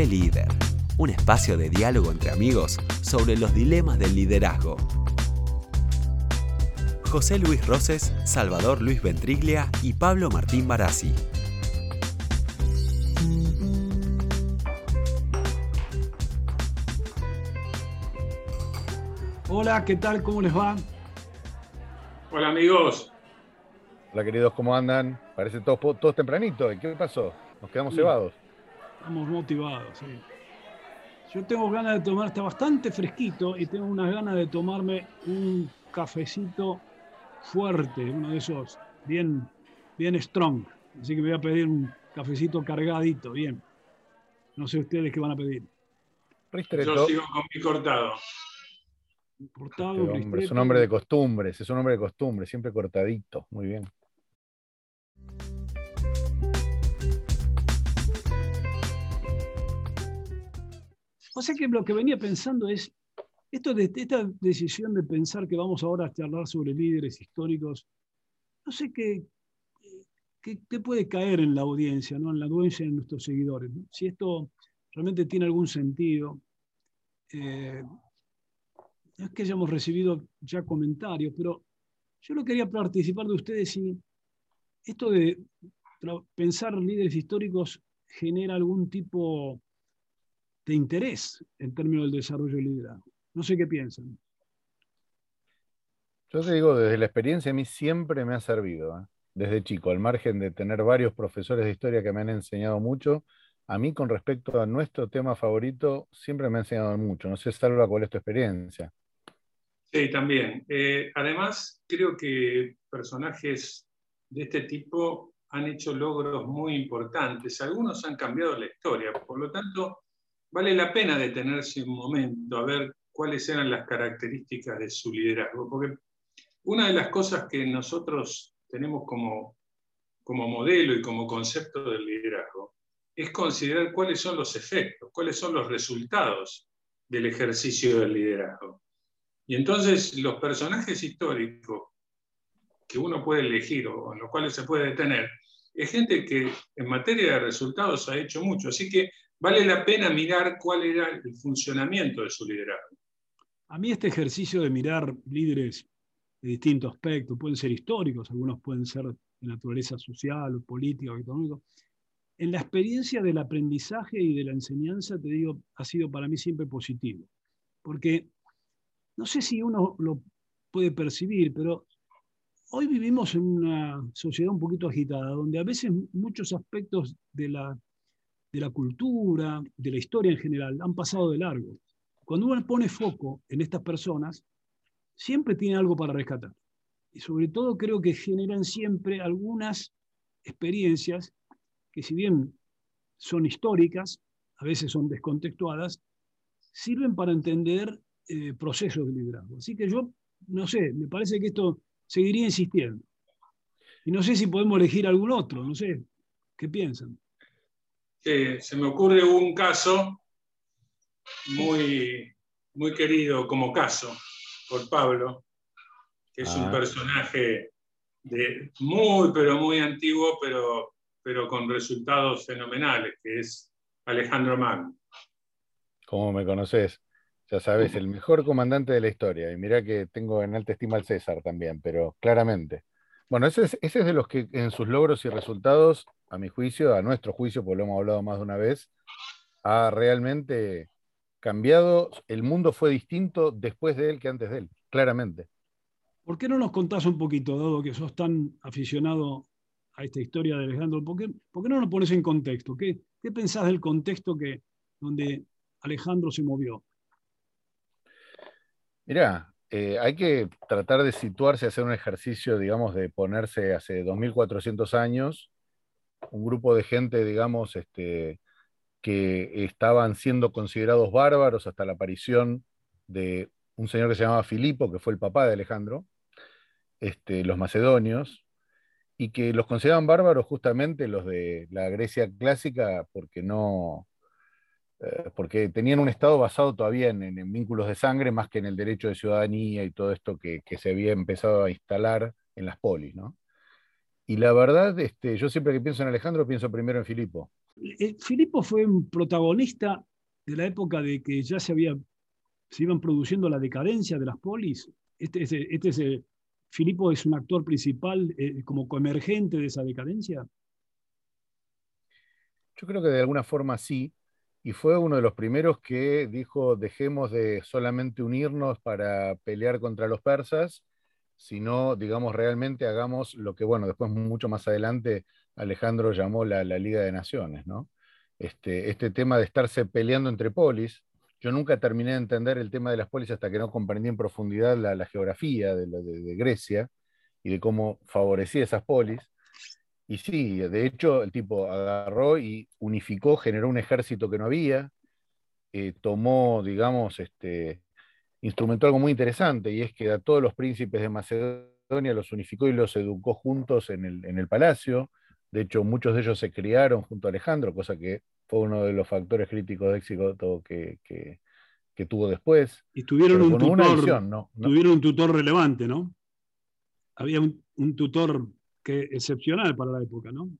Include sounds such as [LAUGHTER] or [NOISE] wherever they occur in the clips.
Café Líder, un espacio de diálogo entre amigos sobre los dilemas del liderazgo. José Luis Roses, Salvador Luis Ventriglia y Pablo Martín Barassi. Hola, ¿qué tal? ¿Cómo les va? Hola amigos. Hola queridos, ¿cómo andan? Parece todos, todos tempranitos. ¿Qué pasó? Nos quedamos cebados. Estamos motivados, sí. Yo tengo ganas de tomar, está bastante fresquito y tengo unas ganas de tomarme un cafecito fuerte, uno de esos bien, bien strong. Así que voy a pedir un cafecito cargadito, bien. No sé ustedes qué van a pedir. Yo sigo con mi cortado. Cortado, este es un hombre de costumbres, es un hombre de costumbres, siempre cortadito, muy bien. O sea que lo que venía pensando es, esto de, esta decisión de pensar que vamos ahora a charlar sobre líderes históricos, no sé qué, qué, puede caer en la audiencia, ¿no? en la audiencia de nuestros seguidores. Si esto realmente tiene algún sentido. Eh, es que hayamos recibido ya comentarios, pero yo lo quería participar de ustedes si esto de pensar líderes históricos genera algún tipo de interés en términos del desarrollo del liderazgo. No sé qué piensan. Yo te digo, desde la experiencia a mí siempre me ha servido, ¿eh? desde chico, al margen de tener varios profesores de historia que me han enseñado mucho, a mí con respecto a nuestro tema favorito siempre me ha enseñado mucho. No sé, Salva, cuál es tu experiencia. Sí, también. Eh, además, creo que personajes de este tipo han hecho logros muy importantes. Algunos han cambiado la historia. Por lo tanto, vale la pena detenerse un momento a ver cuáles eran las características de su liderazgo, porque una de las cosas que nosotros tenemos como, como modelo y como concepto del liderazgo es considerar cuáles son los efectos, cuáles son los resultados del ejercicio del liderazgo. Y entonces los personajes históricos que uno puede elegir o en los cuales se puede detener, es gente que en materia de resultados ha hecho mucho. Así que vale la pena mirar cuál era el funcionamiento de su liderazgo. A mí este ejercicio de mirar líderes de distintos aspectos, pueden ser históricos, algunos pueden ser de naturaleza social, o política, o económica, en la experiencia del aprendizaje y de la enseñanza, te digo, ha sido para mí siempre positivo. Porque no sé si uno lo puede percibir, pero hoy vivimos en una sociedad un poquito agitada, donde a veces muchos aspectos de la de la cultura, de la historia en general, han pasado de largo. Cuando uno pone foco en estas personas, siempre tiene algo para rescatar. Y sobre todo creo que generan siempre algunas experiencias que si bien son históricas, a veces son descontextuadas, sirven para entender eh, procesos de liderazgo. Así que yo, no sé, me parece que esto seguiría insistiendo. Y no sé si podemos elegir algún otro, no sé, ¿qué piensan? Se me ocurre un caso muy, muy querido como caso por Pablo, que es un ah. personaje de muy, pero muy antiguo, pero, pero con resultados fenomenales, que es Alejandro Magno. ¿Cómo me conoces? Ya sabes, el mejor comandante de la historia. Y mira que tengo en alta estima al César también, pero claramente. Bueno, ese es, ese es de los que en sus logros y resultados, a mi juicio, a nuestro juicio, porque lo hemos hablado más de una vez, ha realmente cambiado. El mundo fue distinto después de él que antes de él, claramente. ¿Por qué no nos contás un poquito, dado que sos tan aficionado a esta historia de Alejandro? ¿Por qué, por qué no nos pones en contexto? ¿Qué, ¿Qué, pensás del contexto que, donde Alejandro se movió? Mirá, eh, hay que tratar de situarse, hacer un ejercicio, digamos, de ponerse hace 2400 años, un grupo de gente, digamos, este, que estaban siendo considerados bárbaros hasta la aparición de un señor que se llamaba Filipo, que fue el papá de Alejandro, este, los macedonios, y que los consideraban bárbaros justamente los de la Grecia clásica porque no, eh, porque tenían un Estado basado todavía en, vínculos de sangre más que en el derecho de ciudadanía y todo esto que, se había empezado a instalar en las polis, ¿no? Y la verdad, este, yo siempre que pienso en Alejandro, pienso primero en Filipo. Eh, Filipo fue un protagonista de la época de que ya se, había, se iban produciendo la decadencia de las polis. Este, este, este Filipo es un actor principal eh, como coemergente de esa decadencia. Yo creo que de alguna forma sí, y fue uno de los primeros que dijo, dejemos de solamente unirnos para pelear contra los persas, sino, digamos, realmente hagamos lo que, bueno, después mucho más adelante Alejandro llamó la, Liga de Naciones, ¿no? Este, este tema de estarse peleando entre polis, yo nunca terminé de entender el tema de las polis hasta que no comprendí en profundidad la, geografía de, de, Grecia y de cómo favorecía esas polis. Y sí, de hecho, el tipo agarró y unificó, generó un ejército que no había, eh, tomó, digamos, este, instrumentó algo muy interesante, y es que a todos los príncipes de Macedonia los unificó y los educó juntos en el, palacio. De hecho, muchos de ellos se criaron junto a Alejandro, cosa que fue uno de los factores críticos de éxito que, que, tuvo después. Y tuvieron un, tutor, ¿no? tuvieron un tutor relevante, ¿no? Había un, un tutor que excepcional para la época, ¿no?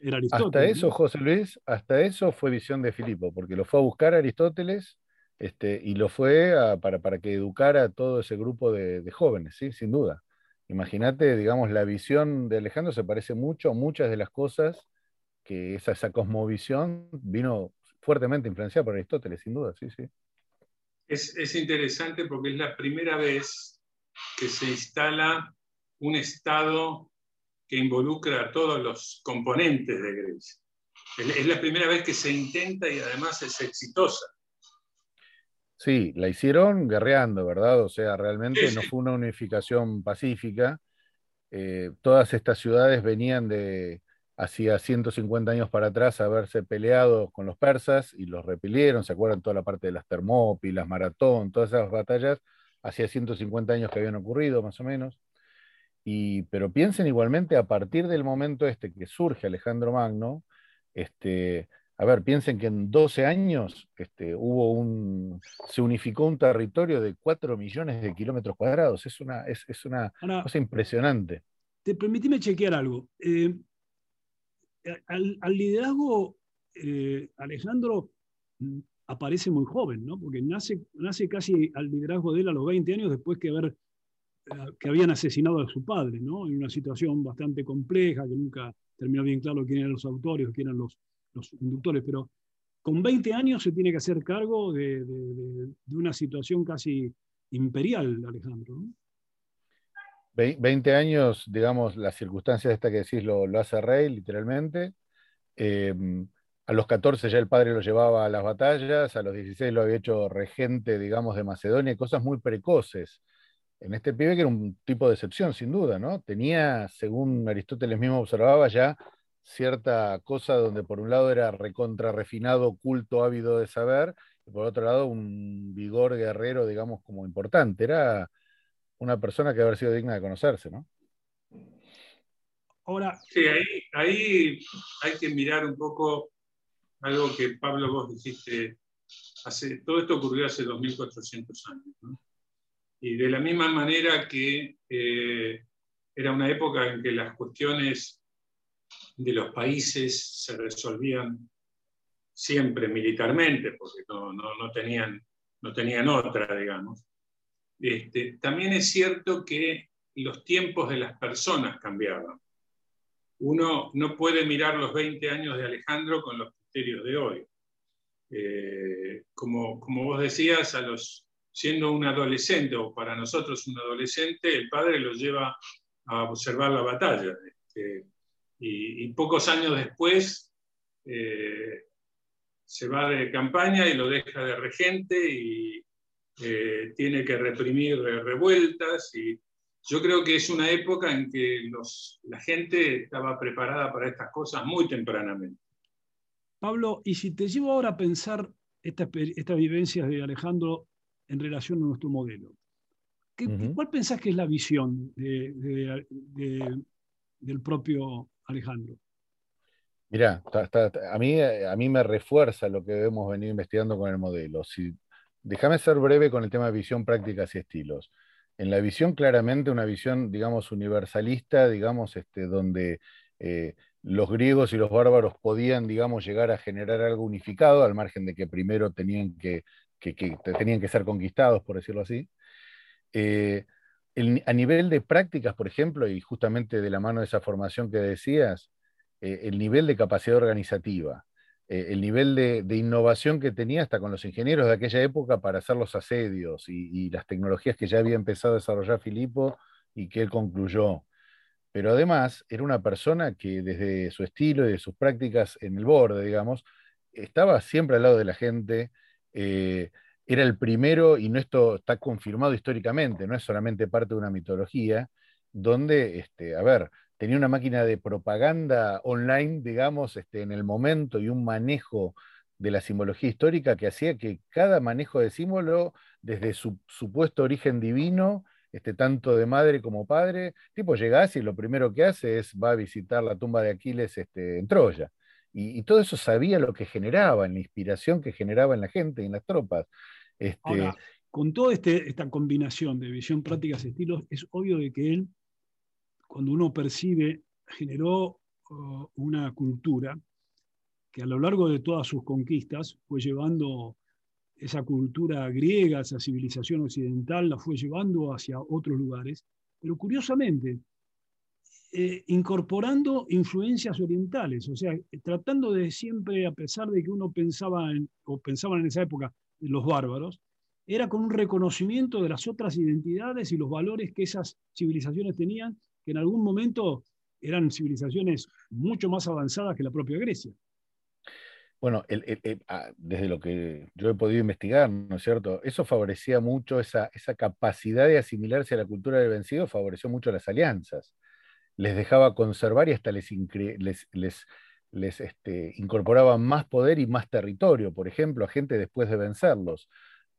Era Aristóteles. Hasta eso, José Luis, hasta eso fue visión de Filipo, porque lo fue a buscar a Aristóteles este, y lo fue para, que educara a todo ese grupo de, jóvenes, ¿sí? sin duda. Imagínate, digamos, la visión de Alejandro se parece mucho a muchas de las cosas que esa, esa cosmovisión vino fuertemente influenciada por Aristóteles, sin duda, sí, sí. Es, es interesante porque es la primera vez que se instala un Estado que involucra a todos los componentes de Grecia. Es la primera vez que se intenta y además es exitosa. Sí, la hicieron guerreando, ¿verdad? O sea, realmente no fue una unificación pacífica. Eh, todas estas ciudades venían de hacía 150 años para atrás haberse peleado con los persas y los repelieron. ¿Se acuerdan toda la parte de las Termópilas, Maratón, todas esas batallas? Hacía 150 años que habían ocurrido, más o menos pero piensen igualmente a partir del momento este que surge Alejandro Magno, este, a ver, piensen que en 12 años este, hubo un, se unificó un territorio de 4 millones de kilómetros cuadrados. Es una, es, una cosa impresionante. Te permitime chequear algo. Eh, al, liderazgo, eh, Alejandro mm, aparece muy joven, ¿no? Porque nace, nace casi al liderazgo de él a los 20 años después que haber que habían asesinado a su padre, ¿no? En una situación bastante compleja, que nunca terminó bien claro quién eran los autores quién eran los, los inductores, pero con 20 años se tiene que hacer cargo de, una situación casi imperial, Alejandro. ¿no? 20 años, digamos, las circunstancias esta que decís lo, hace rey, literalmente. Eh, a los 14 ya el padre lo llevaba a las batallas, a los 16 lo había hecho regente, digamos, de Macedonia, cosas muy precoces en este pibe que era un tipo de excepción, sin duda, ¿no? Tenía, según Aristóteles mismo observaba, ya cierta cosa donde por un lado era recontra refinado, culto, ávido de saber, y por otro lado un vigor guerrero, digamos, como importante. Era una persona que haber sido digna de conocerse, ¿no? Ahora. Sí, ahí, ahí hay que mirar un poco algo que Pablo vos dijiste. Hace, todo esto ocurrió hace 2400 años. ¿no? Y de la misma manera que eh, era una época en que las cuestiones de los países se resolvían siempre militarmente, porque no, tenían, no tenían otra, digamos. Este, también es cierto que los tiempos de las personas cambiaban. Uno no puede mirar los 20 años de Alejandro con los criterios de hoy. Eh, como, como vos decías, a los siendo un adolescente, o para nosotros un adolescente, el padre lo lleva a observar la batalla. Este, y, pocos años después eh, se va de campaña y lo deja de regente y eh, tiene que reprimir revueltas. Y yo creo que es una época en que los, la gente estaba preparada para estas cosas muy tempranamente. Pablo, y si te llevo ahora a pensar estas, estas vivencias de Alejandro en relación a nuestro modelo. ¿Cuál pensás que es la visión del propio Alejandro? Mirá, a, mí, a mí me refuerza lo que hemos venido investigando con el modelo. Si, déjame ser breve con el tema de visión, prácticas y estilos. En la visión, claramente, una visión, digamos, universalista, digamos, este, donde eh, los griegos y los bárbaros podían, digamos, llegar a generar algo unificado, al margen de que primero tenían que, tenían que ser conquistados, por decirlo así. Eh, a nivel de prácticas, por ejemplo, y justamente de la mano de esa formación que decías, eh, el nivel de capacidad organizativa, eh, el nivel de, innovación que tenía hasta con los ingenieros de aquella época para hacer los asedios y, las tecnologías que ya había empezado a desarrollar Filipo y que él concluyó. Pero además era una persona que desde su estilo y de sus prácticas en el borde, digamos, estaba siempre al lado de la gente. Eh, era el primero, y no esto está confirmado históricamente, no es solamente parte de una mitología, donde, este, a ver, tenía una máquina de propaganda online, digamos, este, en el momento y un manejo de la simbología histórica que hacía que cada manejo de símbolo, desde su supuesto origen divino, este, tanto de madre como padre, tipo llegás y lo primero que hace es va a visitar la tumba de Aquiles este, en Troya. Y, todo eso sabía lo que generaba, en la inspiración que generaba en la gente y en las tropas. Este, con toda este, esta combinación de visión, prácticas, estilos, es obvio de que él, cuando uno percibe, generó uh, una cultura que a lo largo de todas sus conquistas fue llevando esa cultura griega, esa civilización occidental, la fue llevando hacia otros lugares, pero curiosamente, eh, incorporando influencias orientales, o sea, tratando de siempre, a pesar de que uno pensaba en, o pensaban en esa época, los bárbaros, era con un reconocimiento de las otras identidades y los valores que esas civilizaciones tenían, que en algún momento eran civilizaciones mucho más avanzadas que la propia Grecia. Bueno, ah, desde lo que yo he podido investigar, ¿no es cierto? Eso favorecía mucho, esa, esa capacidad de asimilarse a la cultura del vencido favoreció mucho las alianzas. Les dejaba conservar y hasta les, les, les les este, incorporaban más poder y más territorio, por ejemplo, a gente después de vencerlos.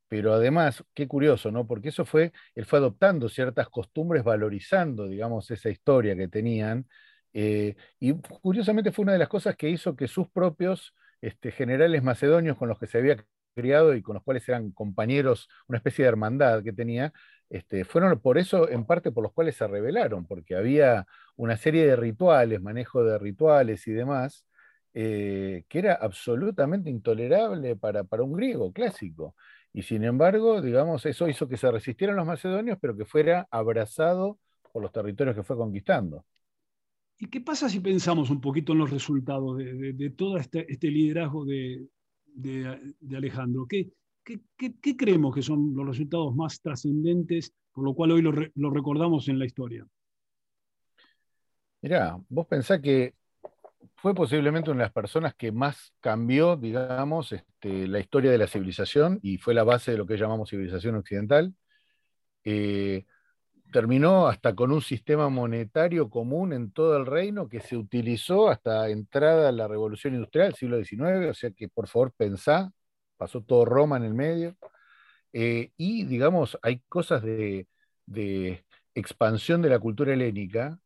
Pero además, qué curioso, ¿no? Porque eso fue, él fue adoptando ciertas costumbres, valorizando, digamos, esa historia que tenían. Eh, y curiosamente fue una de las cosas que hizo que sus propios este, generales macedonios con los que se había criado y con los cuales eran compañeros, una especie de hermandad que tenía, este, fueron por eso, en parte por los cuales se rebelaron, porque había una serie de rituales, manejo de rituales y demás, eh, que era absolutamente intolerable para, un griego clásico. Y sin embargo, digamos, eso hizo que se resistieran los macedonios, pero que fuera abrazado por los territorios que fue conquistando. ¿Y qué pasa si pensamos un poquito en los resultados de, todo este, este liderazgo de, Alejandro? ¿Qué, ¿Qué, creemos que son los resultados más trascendentes, por lo cual hoy lo, recordamos en la historia? Mirá, vos pensás que fue posiblemente una de las personas que más cambió, digamos, este, la historia de la civilización y fue la base de lo que llamamos civilización occidental. Eh, terminó hasta con un sistema monetario común en todo el reino que se utilizó hasta entrada la revolución industrial, siglo XIX, o sea que por favor pensá pasó todo Roma en el medio. Eh, y, digamos, hay cosas de, expansión de la cultura helénica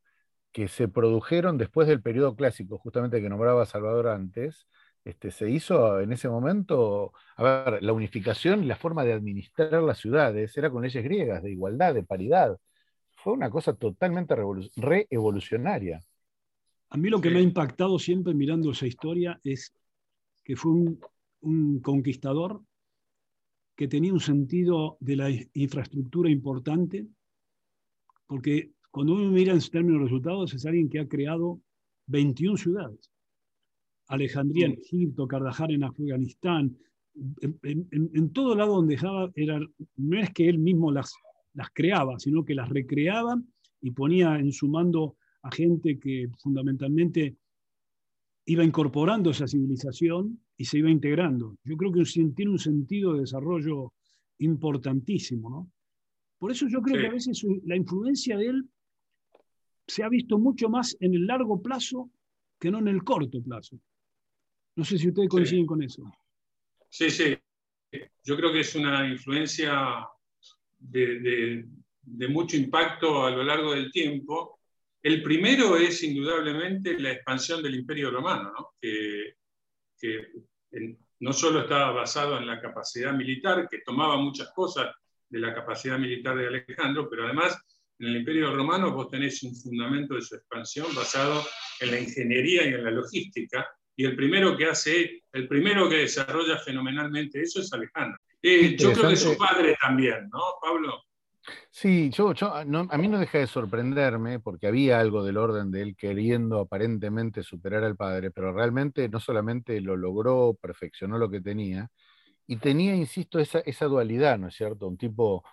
que se produjeron después del periodo clásico, justamente que nombraba Salvador antes, este, se hizo en ese momento, a ver, la unificación y la forma de administrar las ciudades era con leyes griegas, de igualdad, de paridad. Fue una cosa totalmente reevolucionaria. A mí lo que me ha impactado siempre mirando esa historia es que fue un, un conquistador que tenía un sentido de la infraestructura importante, porque cuando uno mira en términos de resultados, es alguien que ha creado 21 ciudades. Alejandría en. Egipto, Kardahar en Afganistán, en, todo lado donde dejaba, era, no es que él mismo las, las creaba, sino que las recreaba y ponía en su mando a gente que fundamentalmente iba incorporando esa civilización y se iba integrando. Yo creo que tiene un sentido de desarrollo importantísimo. ¿no? Por eso yo creo que a veces la influencia de él se ha visto mucho más en el largo plazo que no en el corto plazo. No sé si ustedes coinciden con eso. Sí, sí. Yo creo que es una influencia de, mucho impacto a lo largo del tiempo el primero es indudablemente la expansión del Imperio Romano, que, no solo estaba basado en la capacidad militar, que tomaba muchas cosas de la capacidad militar de Alejandro, pero además en el Imperio Romano vos tenés un fundamento de su expansión basado en la ingeniería y en la logística, y el primero que hace, el primero que desarrolla fenomenalmente eso es Alejandro. Eh, yo creo que su padre también, ¿no, Pablo? Sí, yo, yo a mí no deja de sorprenderme, porque había algo del orden de él queriendo aparentemente superar al padre, pero realmente no solamente lo logró, perfeccionó lo que tenía, y tenía, insisto, esa, esa dualidad, ¿no es cierto? Un tipo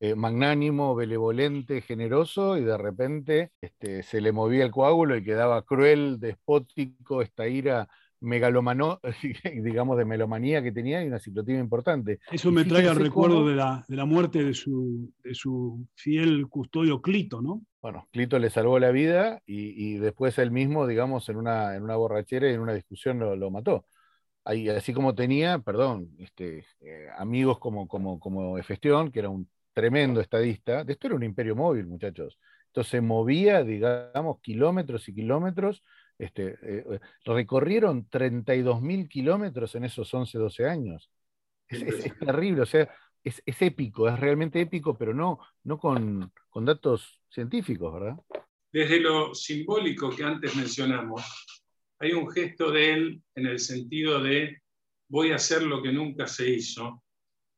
eh, magnánimo, benevolente, generoso, y de repente este, se le movía el coágulo y quedaba cruel, despótico, esta ira megalomano, [LAUGHS] digamos, de melomanía que tenía y una ciclotimia importante. Eso me trae al recuerdo de, la, de, la, muerte de su, de su, fiel custodio Clito, ¿no? Bueno, Clito le salvó la vida y, y después él mismo, digamos, en una, en una borrachera y en una discusión lo, lo mató. Ahí, así como tenía, perdón, este, eh, amigos como, como, como Efestión, que era un tremendo estadista, esto era un imperio móvil, muchachos. Entonces movía, digamos, kilómetros y kilómetros. Este, eh, eh, recorrieron 32.000 kilómetros en esos 11, 12 años. Es, terrible, o sea, es, épico, es realmente épico, pero no, no con, con datos científicos, ¿verdad? Desde lo simbólico que antes mencionamos, hay un gesto de él en el sentido de voy a hacer lo que nunca se hizo,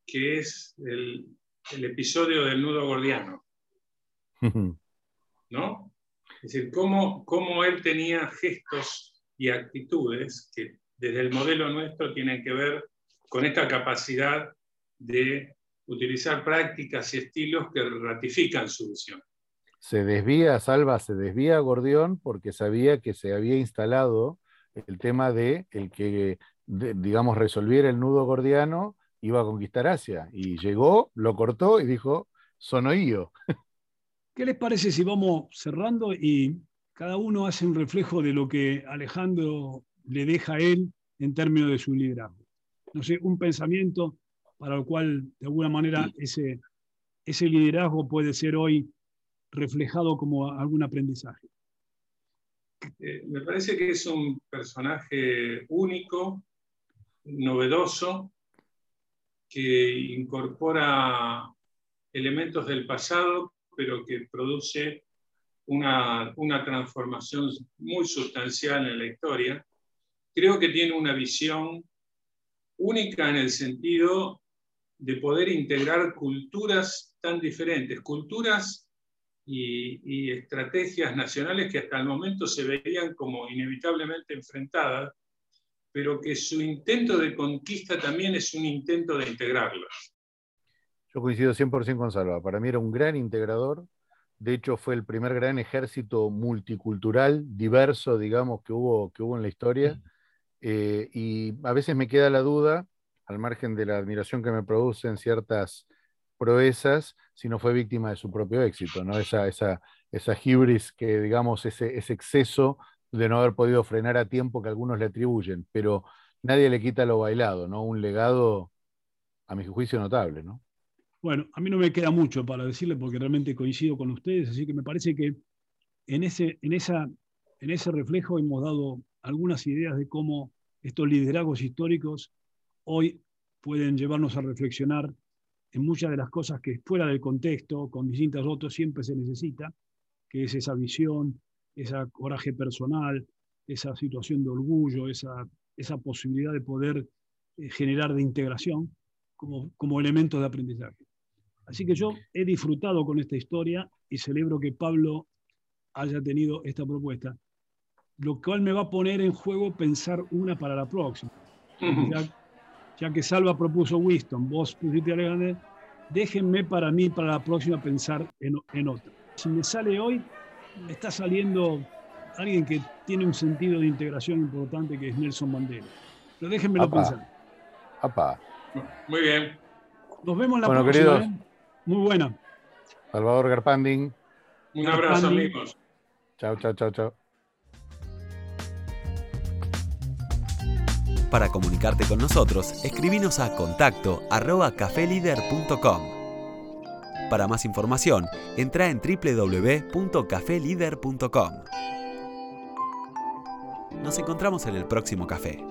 que es el, el episodio del nudo gordiano. [LAUGHS] ¿No? Es decir, cómo, cómo él tenía gestos y actitudes que desde el modelo nuestro tienen que ver con esta capacidad de utilizar prácticas y estilos que ratifican su visión. Se desvía, Salva, se desvía Gordión porque sabía que se había instalado el tema de el que, digamos, resolviera el nudo gordiano iba a conquistar Asia. Y llegó, lo cortó y dijo, soy yo. ¿Qué les parece si vamos cerrando y cada uno hace un reflejo de lo que Alejandro le deja a él en términos de su liderazgo? No sé, un pensamiento para el cual de alguna manera ese, ese liderazgo puede ser hoy reflejado como algún aprendizaje. Eh, me parece que es un personaje único, novedoso, que incorpora elementos del pasado, pero que produce una, una, transformación muy sustancial en la historia. Creo que tiene una visión única en el sentido de poder integrar culturas tan diferentes, culturas y, y, estrategias nacionales que hasta el momento se veían como inevitablemente enfrentadas, pero que su intento de conquista también es un intento de integrarlas. Yo coincido 100% con Salva. Para mí era un gran integrador. De hecho, fue el primer gran ejército multicultural, diverso, digamos, que hubo, que hubo en la historia. Eh, y a veces me queda la duda, al margen de la admiración que me producen ciertas proezas, si no fue víctima de su propio éxito, ¿no? Esa, esa, esa hibris que, digamos, ese, ese exceso de no haber podido frenar a tiempo que algunos le atribuyen, pero nadie le quita lo bailado, ¿no? Un legado, a mi juicio, notable, ¿no? Bueno, a mí no me queda mucho para decirle porque realmente coincido con ustedes, así que me parece que en ese, en esa, en ese reflejo hemos dado algunas ideas de cómo estos liderazgos históricos hoy pueden llevarnos a reflexionar en muchas de las cosas que fuera del contexto, con distintas otras, siempre se necesita, que es esa visión, ese coraje personal, esa situación de orgullo, esa, esa posibilidad de poder eh, generar de integración como, como elemento de aprendizaje. Así que yo he disfrutado con esta historia y celebro que Pablo haya tenido esta propuesta, lo cual me va a poner en juego pensar una para la próxima. [LAUGHS] Ya, que Salva propuso Winston, vos pusiste Alexander, déjenme para mí, para la próxima, pensar en, en otra. Si me sale hoy, está saliendo alguien que tiene un sentido de integración importante que es Nelson Mandela. Pero déjenmelo pensar. Muy bien. Nos vemos la próxima. ¿eh? Muy buena. Salvador Garpanding. Un abrazo, amigos. Chao, chao, chao, chao. Para comunicarte con nosotros, escribinos a contacto arroba cafelider.com. Para más información, entra en www.cafelider.com. Nos encontramos en el próximo café.